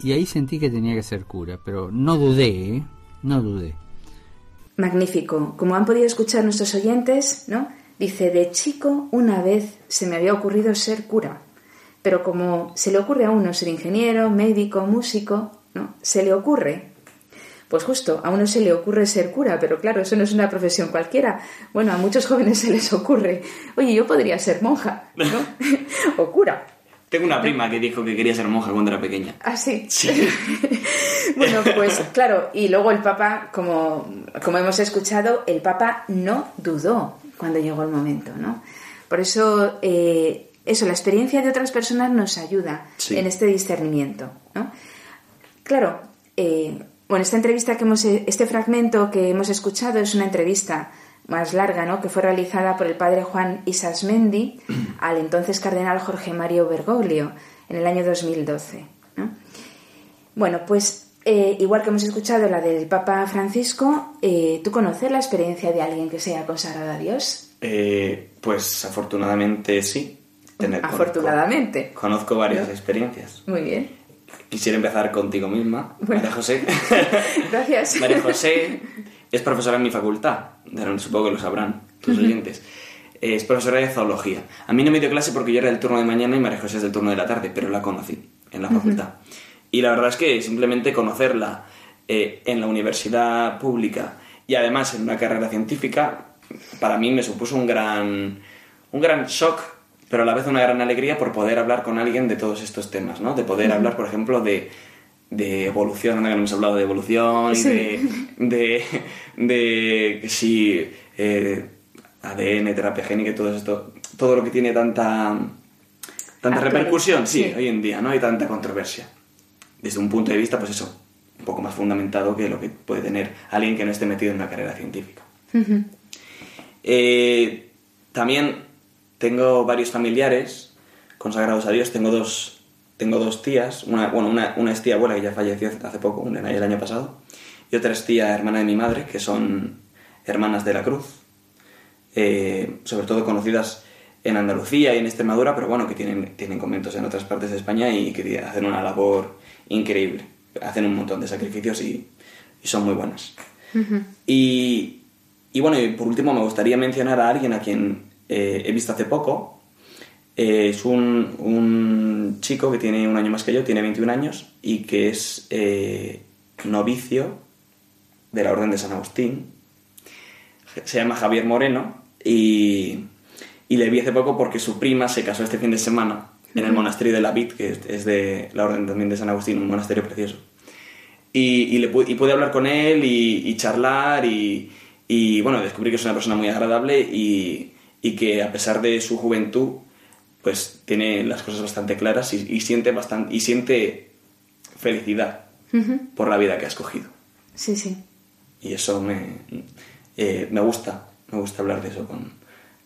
Y ahí sentí que tenía que ser cura, pero no dudé, ¿eh? no dudé. Magnífico. Como han podido escuchar nuestros oyentes, ¿no? Dice, de chico una vez se me había ocurrido ser cura, pero como se le ocurre a uno ser ingeniero, médico, músico, ¿no? Se le ocurre. Pues justo, a uno se le ocurre ser cura, pero claro, eso no es una profesión cualquiera. Bueno, a muchos jóvenes se les ocurre, oye, yo podría ser monja, ¿no? o cura. Tengo una prima que dijo que quería ser monja cuando era pequeña. Ah, sí. Sí. Bueno, pues claro, y luego el Papa, como, como hemos escuchado, el Papa no dudó cuando llegó el momento, ¿no? Por eso, eh, eso, la experiencia de otras personas nos ayuda Sí. en este discernimiento, ¿no? Claro, eh, bueno, esta entrevista que hemos, este fragmento que hemos escuchado es una entrevista más larga, ¿no? Que fue realizada por el padre Juan Isasmendi al entonces cardenal Jorge Mario Bergoglio en el año 2012, ¿no? Bueno, pues eh, igual que hemos escuchado la del Papa Francisco, eh, ¿tú conoces la experiencia de alguien que se haya consagrado a Dios? Eh, pues afortunadamente sí. Tener- Afortunadamente. Conozco, conozco varias ¿No? experiencias. Muy bien. Quisiera empezar contigo misma, Bueno. María José. Gracias. María José es profesora en mi facultad, supongo que lo sabrán tus oyentes. Es profesora de zoología. A mí no me dio clase porque yo era del turno de mañana y María José es del turno de la tarde, pero la conocí en la facultad. Y la verdad es que simplemente conocerla eh, en la universidad pública y además en una carrera científica, para mí me supuso un gran, un gran shock, pero a la vez una gran alegría por poder hablar con alguien de todos estos temas, ¿no? De poder hablar, por ejemplo, de, de evolución, anda que hemos hablado de evolución y de, de, de que si eh, ADN, terapia génica y todo esto, todo lo que tiene tanta, tanta repercusión, sí, sí. hoy en día, ¿no? Y tanta controversia. Desde un punto de vista, pues eso, un poco más fundamentado que lo que puede tener alguien que no esté metido en una carrera científica. Eh, también tengo varios familiares consagrados a Dios. Tengo dos, tengo dos tías. Una, bueno, una, una es tía abuela que ya falleció hace poco, un- el año pasado. Y otra es tía hermana de mi madre, que son hermanas de la cruz. Eh, sobre todo conocidas en Andalucía y en Extremadura, pero bueno, que tienen, tienen conventos en otras partes de España y que hacen una labor increíble. Hacen un montón de sacrificios y, y son muy buenas. Y, y bueno, y por último me gustaría mencionar a alguien a quien eh, he visto hace poco. Eh, es un, un chico que tiene un año más que yo, tiene 21 años y que es eh, novicio de la Orden de San Agustín. Se llama Javier Moreno y, y le vi hace poco porque su prima se casó este fin de semana en el monasterio de la Vid, que es- de la Orden también de San Agustín, un monasterio precioso. Y, y, le, y pude hablar con él y, y charlar y, y, bueno, descubrí que es una persona muy agradable y, y que a pesar de su juventud, pues tiene las cosas bastante claras y, y siente bastante, y siente felicidad por la vida que ha escogido. Sí, sí. Y eso me, eh, me gusta, me gusta hablar de eso con,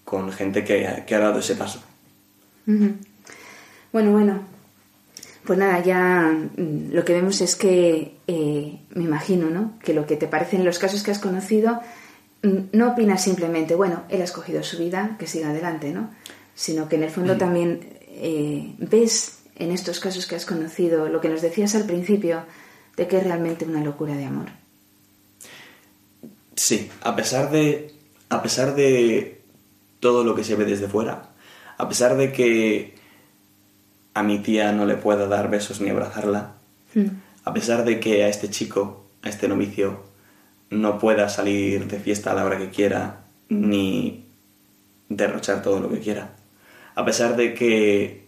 con gente que, ha- que ha dado ese paso. Bueno, bueno. Pues nada, ya mm, lo que vemos es que, eh, me imagino, ¿no? Que lo que te parecen los casos que has conocido, no opinas simplemente, bueno, él ha escogido su vida, que siga adelante, ¿no? Sino que en el fondo también eh, ves en estos casos que has conocido lo que nos decías al principio, de que es realmente una locura de amor. Sí, a pesar de. A pesar de todo lo que se ve desde fuera, a pesar de que a mi tía no le pueda dar besos ni abrazarla, Mm. a pesar de que a este chico, a este novicio, no pueda salir de fiesta a la hora que quiera, ni derrochar todo lo que quiera, a pesar de que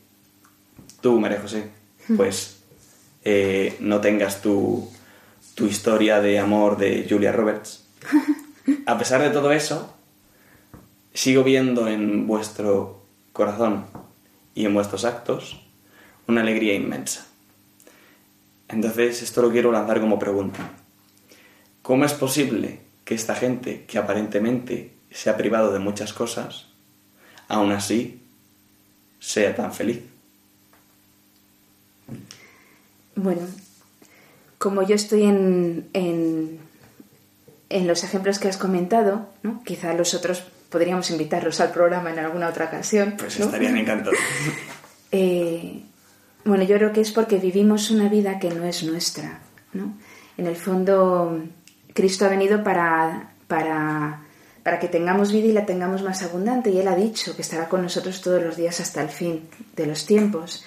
tú, María José, pues eh, no tengas tu, tu historia de amor de Julia Roberts, a pesar de todo eso, sigo viendo en vuestro corazón y en vuestros actos una alegría inmensa. Entonces, esto lo quiero lanzar como pregunta. ¿Cómo es posible que esta gente que aparentemente se ha privado de muchas cosas, aún así sea tan feliz? Bueno, como yo estoy en, en, en los ejemplos que has comentado, ¿no? quizá los otros podríamos invitarlos al programa en alguna otra ocasión. Pues ¿no? estarían encantados. Eh, bueno, yo creo que es porque vivimos una vida que no es nuestra. ¿no? En el fondo, Cristo ha venido para, para, para que tengamos vida y la tengamos más abundante. Y Él ha dicho que estará con nosotros todos los días hasta el fin de los tiempos.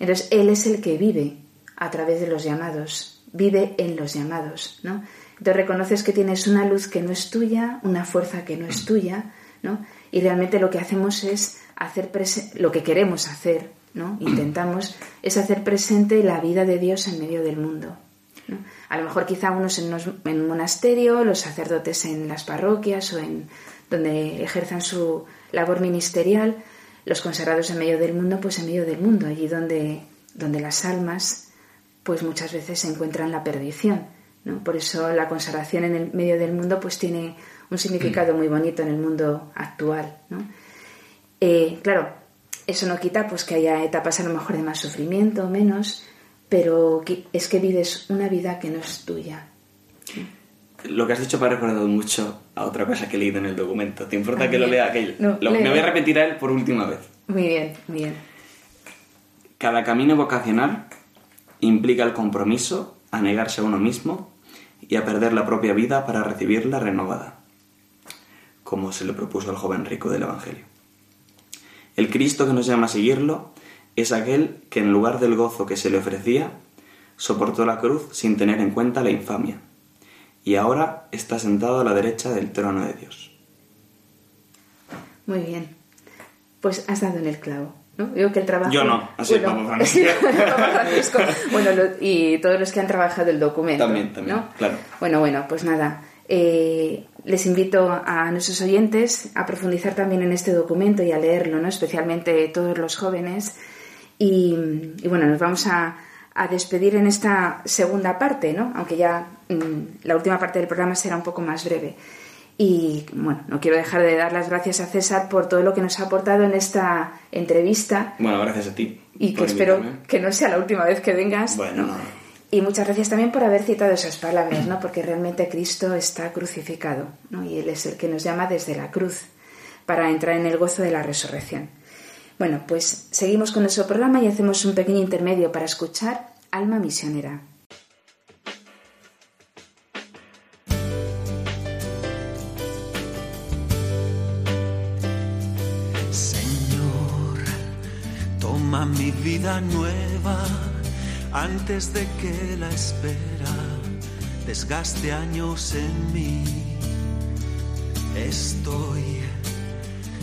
Entonces, Él es el que vive a través de los llamados, vive en los llamados. ¿no? Entonces reconoces que tienes una luz que no es tuya, una fuerza que no es tuya, ¿no? y realmente lo que hacemos es hacer lo que queremos hacer, ¿no? intentamos, es hacer presente la vida de Dios en medio del mundo. A lo mejor quizá unos en, unos- en un monasterio, los sacerdotes en las parroquias o en donde ejerzan su labor ministerial, los consagrados en medio del mundo, pues en medio del mundo, allí donde, donde las almas pues muchas veces se encuentran la perdición. ¿no? Por eso la consagración en el medio del mundo pues tiene un significado muy bonito en el mundo actual. ¿no? Eh, claro, eso no quita pues que haya etapas a lo mejor de más sufrimiento o menos, pero es que vives una vida que no es tuya. Lo que has dicho me ha recordado mucho a otra cosa que he leído en el documento. ¿Te importa que lo lea aquello? No, Lo- me voy a repetir a él por última vez. Muy bien, muy bien. Cada camino vocacional implica el compromiso a negarse a uno mismo y a perder la propia vida para recibirla renovada, como se le propuso al joven rico del Evangelio. El Cristo que nos llama a seguirlo es aquel que en lugar del gozo que se le ofrecía, soportó la cruz sin tener en cuenta la infamia, y ahora está sentado a la derecha del trono de Dios. Muy bien. Pues has dado en el clavo. ¿no? Digo que el trabajo... Yo no, así bueno, Francisco. Bueno, lo- y todos los que han trabajado el documento. También, también, ¿no? claro. Bueno, bueno, pues nada. eh, les invito a nuestros oyentes a profundizar también en este documento y a leerlo, ¿no? especialmente todos los jóvenes. Y, y bueno, nos vamos a, a despedir en esta segunda parte, ¿no? aunque ya mm, la última parte del programa será un poco más breve. Y bueno, no quiero dejar de dar las gracias a César por todo lo que nos ha aportado en esta entrevista Bueno, gracias a ti. y que espero invitarme. que no sea la última vez que vengas. Bueno, ¿no? Y muchas gracias también por haber citado esas palabras, ¿no? Porque realmente Cristo está crucificado, ¿no? Y Él es el que nos llama desde la cruz para entrar en el gozo de la resurrección. Bueno, pues seguimos con nuestro programa y hacemos un pequeño intermedio para escuchar Alma Misionera. Señor, toma mi vida nueva antes de que la espera desgaste años en mí. Estoy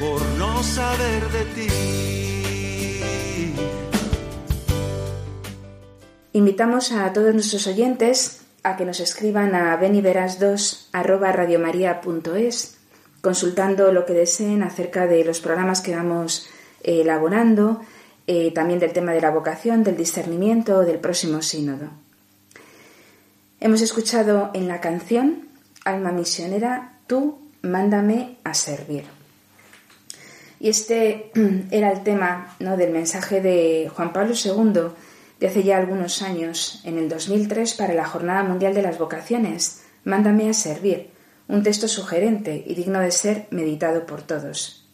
por no saber de ti. Invitamos a todos nuestros oyentes a que nos escriban a beniveras2 consultando lo que deseen acerca de los programas que vamos eh, elaborando, eh, también del tema de la vocación, del discernimiento o del próximo sínodo. Hemos escuchado en la canción Alma Misionera, tú mándame a servir. Y este era el tema ¿no? del mensaje de Juan Pablo II de hace ya algunos años, en el 2003, para la Jornada Mundial de las Vocaciones, Mándame a servir, un texto sugerente y digno de ser meditado por todos.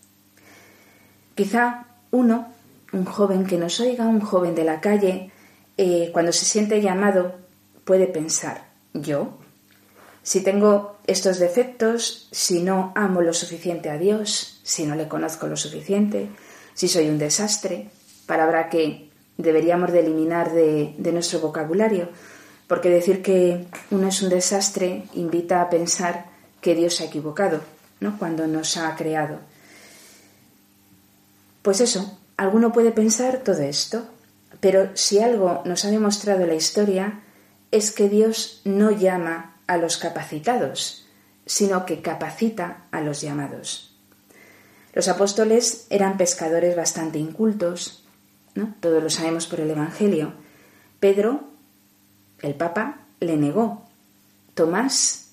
Quizá uno, un joven que nos oiga, un joven de la calle, eh, cuando se siente llamado, puede pensar, ¿yo? Si tengo estos defectos, si no amo lo suficiente a Dios, si no le conozco lo suficiente, si soy un desastre, palabra que deberíamos de eliminar de, de nuestro vocabulario, porque decir que uno es un desastre invita a pensar que Dios se ha equivocado, ¿no? Cuando nos ha creado. Pues eso, alguno puede pensar todo esto, pero si algo nos ha demostrado la historia es que Dios no llama a los capacitados, sino que capacita a los llamados. Los apóstoles eran pescadores bastante incultos, ¿no? Todos lo sabemos por el Evangelio. Pedro, el Papa, le negó. Tomás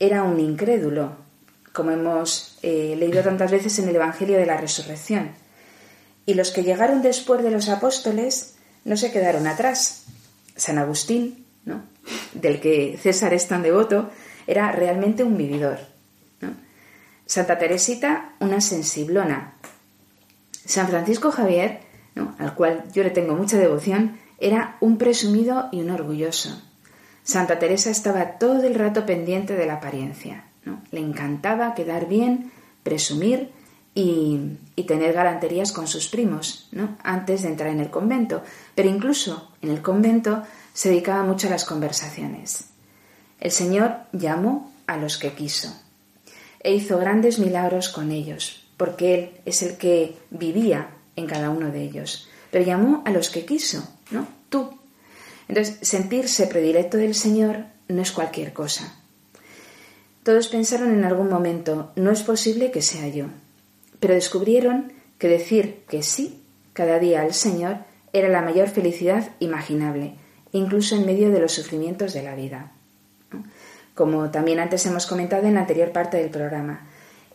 era un incrédulo, como hemos eh, leído tantas veces en el Evangelio de la Resurrección. Y los que llegaron después de los apóstoles no se quedaron atrás. San Agustín, ¿no? del que César es tan devoto, era realmente un vividor. Santa Teresita, una sensiblona. San Francisco Javier, al cual yo le tengo mucha devoción, era un presumido y un orgulloso. Santa Teresa estaba todo el rato pendiente de la apariencia. ¿no? Le encantaba quedar bien, presumir y, y, tener galanterías con sus primos, ¿no? antes de entrar en el convento. Pero incluso en el convento se dedicaba mucho a las conversaciones. El Señor llamó a los que quiso e hizo grandes milagros con ellos, porque Él es el que vivía en cada uno de ellos. Pero llamó a los que quiso, ¿no? Tú. Entonces, sentirse predilecto del Señor no es cualquier cosa. Todos pensaron en algún momento, no es posible que sea yo. Pero descubrieron que decir que sí cada día al Señor era la mayor felicidad imaginable, incluso en medio de los sufrimientos de la vida. Como también antes hemos comentado en la anterior parte del programa,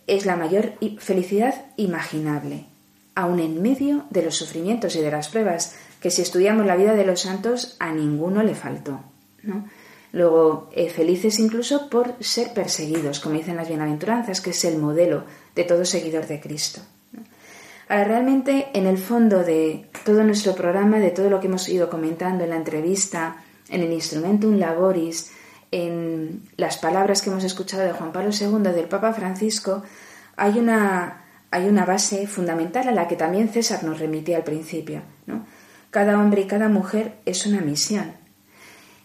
es la mayor felicidad imaginable, aun en medio de los sufrimientos y de las pruebas, que si estudiamos la vida de los santos a ninguno le faltó. ¿no? Luego, eh, felices incluso por ser perseguidos, como dicen las bienaventuranzas, que es el modelo de todo seguidor de Cristo. Ahora, realmente, en el fondo de todo nuestro programa, de todo lo que hemos ido comentando en la entrevista, en el Instrumentum Laboris, en las palabras que hemos escuchado de Juan Pablo II, del Papa Francisco, hay una, hay una base fundamental a la que también César nos remitía al principio. Cada hombre y cada mujer es una misión.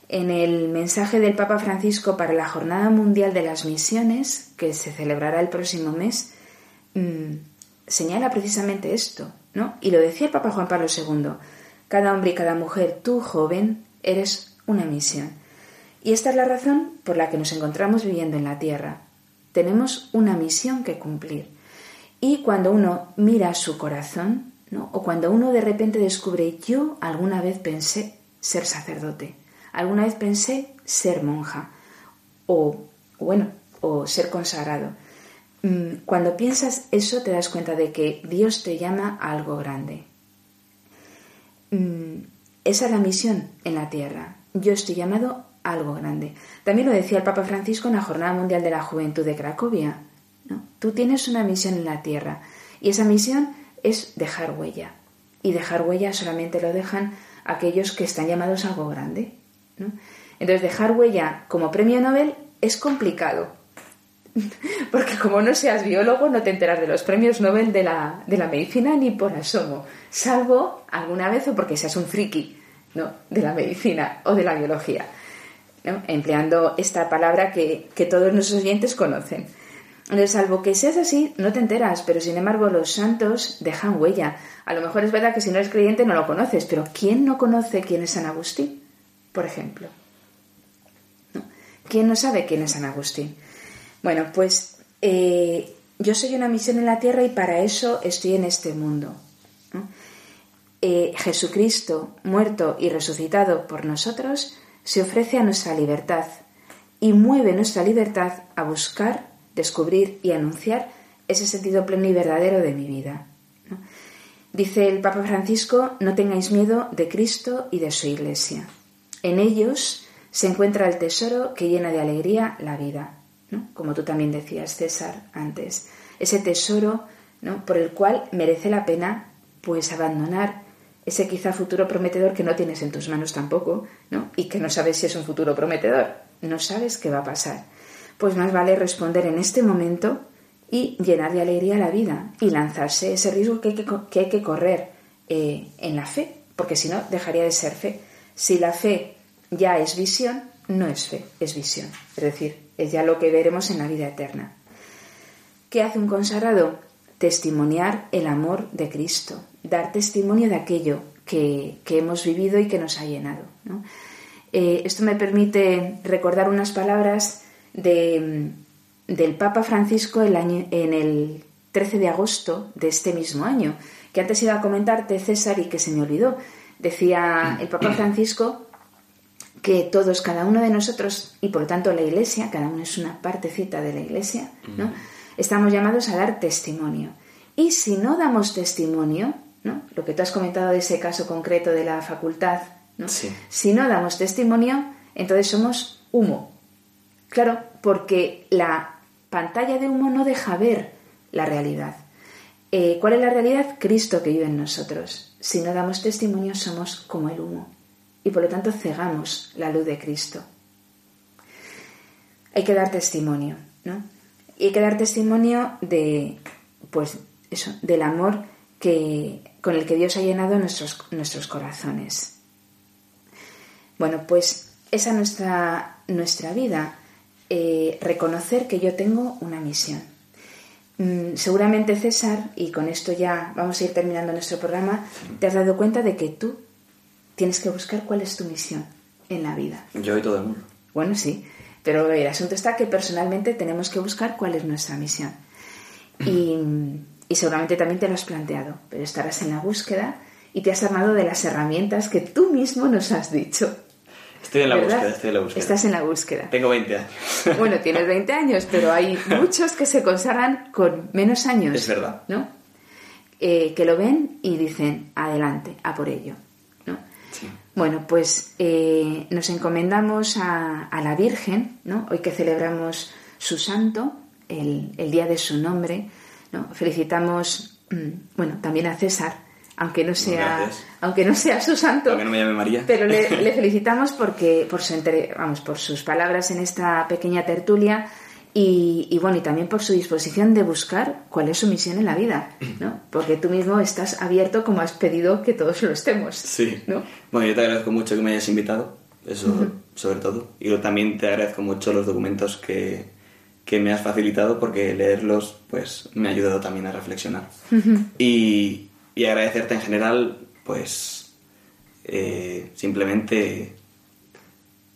En el mensaje del Papa Francisco para la Jornada Mundial de las Misiones, que se celebrará el próximo mes, mm, señala precisamente esto, ¿no? Y lo decía el Papa Juan Pablo II, cada hombre y cada mujer, tú joven, eres una misión. Y esta es la razón por la que nos encontramos viviendo en la Tierra. Tenemos una misión que cumplir. Y cuando uno mira su corazón, ¿no? o cuando uno de repente descubre, yo alguna vez pensé ser sacerdote, alguna vez pensé ser monja, o bueno, o ser consagrado. Mm, cuando piensas eso te das cuenta de que Dios te llama a algo grande. Mm, esa es la misión en la tierra. Yo estoy llamado algo grande. También lo decía el Papa Francisco en la Jornada Mundial de la Juventud de Cracovia. Tú tienes una misión en la tierra y esa misión es dejar huella. Y dejar huella solamente lo dejan aquellos que están llamados a algo grande. Entonces, dejar huella como premio Nobel es complicado. Porque como no seas biólogo, no te enteras de los premios Nobel de la, de la medicina ni por asomo. Salvo alguna vez o porque seas un friki de la medicina o de la biología. Empleando esta palabra que, todos nuestros oyentes conocen. Salvo que seas así, no te enteras, pero sin embargo los santos dejan huella. A lo mejor es verdad que si no eres creyente no lo conoces, pero ¿quién no conoce quién es San Agustín, por ejemplo? ¿Quién no sabe quién es San Agustín? Bueno, pues eh, yo soy una misión en la tierra y para eso estoy en este mundo. Eh, Jesucristo, muerto y resucitado por nosotros, se ofrece a nuestra libertad y mueve nuestra libertad a buscar descubrir y anunciar ese sentido pleno y verdadero de mi vida. Dice el Papa Francisco, no tengáis miedo de Cristo y de su Iglesia. En ellos se encuentra el tesoro que llena de alegría la vida, como tú también decías, César, antes. Ese tesoro por el cual merece la pena pues abandonar ese quizá futuro prometedor que no tienes en tus manos tampoco, ¿no? y que no sabes si es un futuro prometedor, no sabes qué va a pasar pues más vale responder en este momento y llenar de alegría la vida y lanzarse ese riesgo que hay que, correr eh, en la fe, porque si no dejaría de ser fe. Si la fe ya es visión, no es fe, es visión. Es decir, es ya lo que veremos en la vida eterna. ¿Qué hace un consagrado? Testimoniar el amor de Cristo, dar testimonio de aquello que, hemos vivido y que nos ha llenado. Eh, esto me permite recordar unas palabras de, del Papa Francisco el año, en el 13 de agosto de este mismo año, que antes iba a comentarte, César, y que se me olvidó. Decía el Papa Francisco que todos, cada uno de nosotros, y por lo tanto la Iglesia, cada uno es una partecita de la Iglesia, ¿no? estamos llamados a dar testimonio. Y si no damos testimonio, ¿no? lo que tú has comentado de ese caso concreto de la facultad, ¿no? si no damos testimonio, entonces somos humo, Claro, porque la pantalla de humo no deja ver la realidad. Eh, ¿Cuál es la realidad? Cristo que vive en nosotros. Si no damos testimonio somos como el humo y por lo tanto cegamos la luz de Cristo. Hay que dar testimonio, ¿no? Y hay que dar testimonio de, pues, eso, del amor que, con el que Dios ha llenado nuestros, nuestros corazones. Bueno, pues esa es nuestra, nuestra vida eh, reconocer que yo tengo una misión. Mm, seguramente César, y con esto ya vamos a ir terminando nuestro programa, te has dado cuenta de que tú tienes que buscar cuál es tu misión en la vida. Yo y todo el mundo. Bueno, sí, pero el asunto está que personalmente tenemos que buscar cuál es nuestra misión. Y, y seguramente también te lo has planteado, pero estarás en la búsqueda y te has armado de las herramientas que tú mismo nos has dicho. Estoy en la búsqueda, estoy en la búsqueda. Estás en la búsqueda. Tengo 20 años. Bueno, tienes 20 años, pero hay muchos que se consagran con menos años. Es verdad. ¿No? Eh, que lo ven y dicen, adelante, a por ello. ¿no? Sí. Bueno, pues eh, nos encomendamos a, la Virgen, ¿no? Hoy que celebramos su santo, el, el día de su nombre, ¿no? Felicitamos mm, bueno, también a César, aunque no sea, Gracias. aunque no sea su santo, Aunque no me llame María. pero le, le felicitamos porque por su entre- vamos por sus palabras en esta pequeña tertulia y, y bueno y también por su disposición de buscar cuál es su misión en la vida, ¿no? Porque tú mismo estás abierto como has pedido que todos lo estemos. Sí. ¿no? Bueno, yo te agradezco mucho que me hayas invitado, eso sobre todo. Y yo también te agradezco mucho los documentos que, que me has facilitado porque leerlos pues me ha ayudado también a reflexionar. y, y agradecerte en general pues eh, simplemente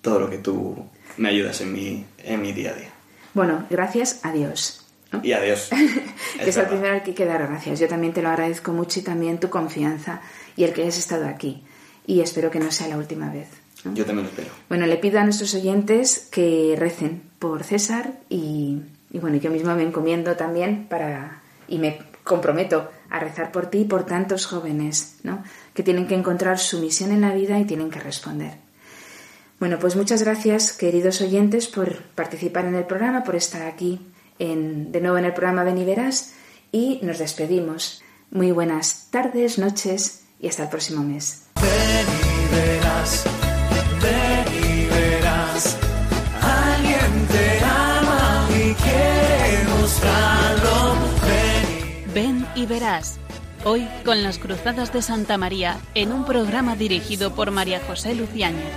todo lo que tú me ayudas en mi, en mi día a día. Bueno, gracias a Dios. ¿no? Y adiós. que es el primero al que hay que dar gracias. Yo también te lo agradezco mucho y también tu confianza y el que hayas estado aquí. Y espero que no sea la última vez. ¿No? Yo también lo espero. Bueno, le pido a nuestros oyentes que recen por César y, y bueno, yo misma me encomiendo también para y me comprometo a rezar por ti y por tantos jóvenes, ¿no? Que tienen que encontrar su misión en la vida y tienen que responder. Bueno, pues muchas gracias, queridos oyentes, por participar en el programa, por estar aquí en, de nuevo en el programa Ven y Verás y nos despedimos. Muy buenas tardes, noches y hasta el próximo mes. Ven y verás, ven y verás. Alguien te ama y quiere mostrarlo. Ven y Ven y verás. Hoy con las Cruzadas de Santa María en un programa dirigido por María José Luciáñez.